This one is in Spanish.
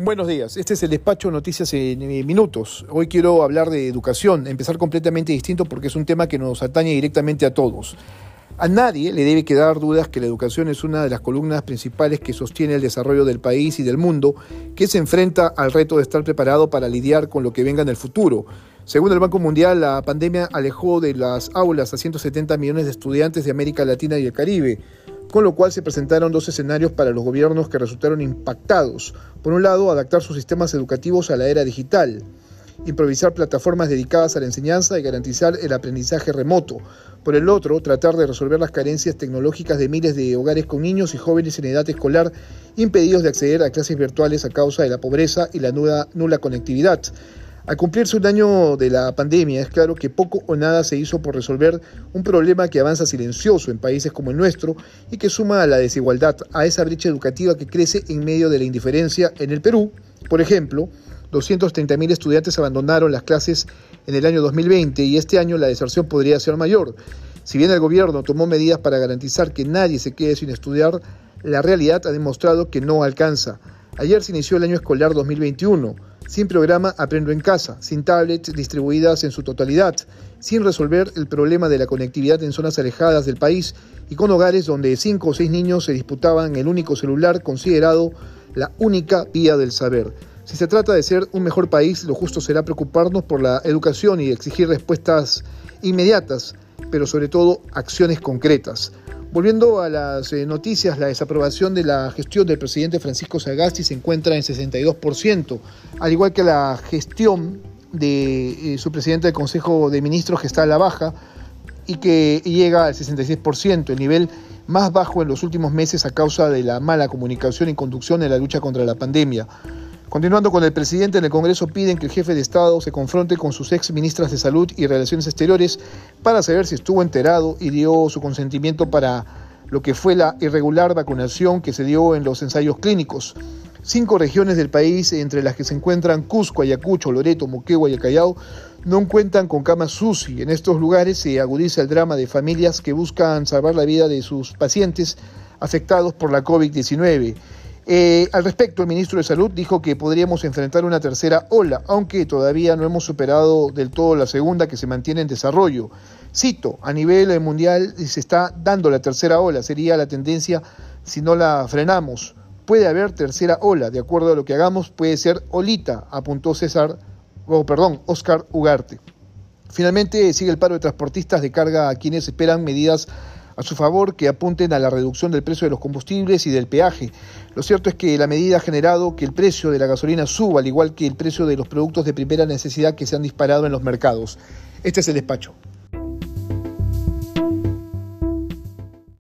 Buenos días, este es el despacho Noticias en Minutos. Hoy quiero hablar de educación, empezar completamente distinto porque es un tema que nos atañe directamente a todos. A nadie le debe quedar dudas que la educación es una de las columnas principales que sostiene el desarrollo del país y del mundo, que se enfrenta al reto de estar preparado para lidiar con lo que venga en el futuro. Según el Banco Mundial, la pandemia alejó de las aulas a 170 millones de estudiantes de América Latina y el Caribe con lo cual se presentaron dos escenarios para los gobiernos que resultaron impactados. Por un lado, adaptar sus sistemas educativos a la era digital, improvisar plataformas dedicadas a la enseñanza y garantizar el aprendizaje remoto. Por el otro, tratar de resolver las carencias tecnológicas de miles de hogares con niños y jóvenes en edad escolar impedidos de acceder a clases virtuales a causa de la pobreza y la nula, conectividad. Al cumplirse un año de la pandemia, es claro que poco o nada se hizo por resolver un problema que avanza silencioso en países como el nuestro y que suma a la desigualdad, a esa brecha educativa que crece en medio de la indiferencia en el Perú. Por ejemplo, 230.000 estudiantes abandonaron las clases en el año 2020 y este año la deserción podría ser mayor. Si bien el gobierno tomó medidas para garantizar que nadie se quede sin estudiar, la realidad ha demostrado que no alcanza. Ayer se inició el año escolar 2021 sin programa Aprendo en Casa, sin tablets distribuidas en su totalidad, sin resolver el problema de la conectividad en zonas alejadas del país y con hogares donde cinco o seis niños se disputaban el único celular considerado la única vía del saber. Si se trata de ser un mejor país, lo justo será preocuparnos por la educación y exigir respuestas inmediatas, pero sobre todo acciones concretas. Volviendo a las eh, noticias, la desaprobación de la gestión del presidente Francisco Sagasti se encuentra en 62%, al igual que la gestión de eh, su presidente del Consejo de Ministros que está a la baja y que llega al 66%, el nivel más bajo en los últimos meses a causa de la mala comunicación y conducción en la lucha contra la pandemia. Continuando con el presidente, en el Congreso piden que el jefe de Estado se confronte con sus ex ministras de Salud y Relaciones Exteriores para saber si estuvo enterado y dio su consentimiento para lo que fue la irregular vacunación que se dio en los ensayos clínicos. Cinco regiones del país, entre las que se encuentran Cusco, Ayacucho, Loreto, Moquegua y el Callao, no cuentan con camas SUSI. En estos lugares se agudiza el drama de familias que buscan salvar la vida de sus pacientes afectados por la COVID-19. Eh, al respecto, el ministro de Salud dijo que podríamos enfrentar una tercera ola, aunque todavía no hemos superado del todo la segunda que se mantiene en desarrollo. Cito, a nivel mundial se está dando la tercera ola, sería la tendencia si no la frenamos. Puede haber tercera ola, de acuerdo a lo que hagamos, puede ser olita, apuntó César, oh, perdón, Oscar Ugarte. Finalmente sigue el paro de transportistas de carga a quienes esperan medidas a su favor que apunten a la reducción del precio de los combustibles y del peaje. Lo cierto es que la medida ha generado que el precio de la gasolina suba, al igual que el precio de los productos de primera necesidad que se han disparado en los mercados. Este es el despacho.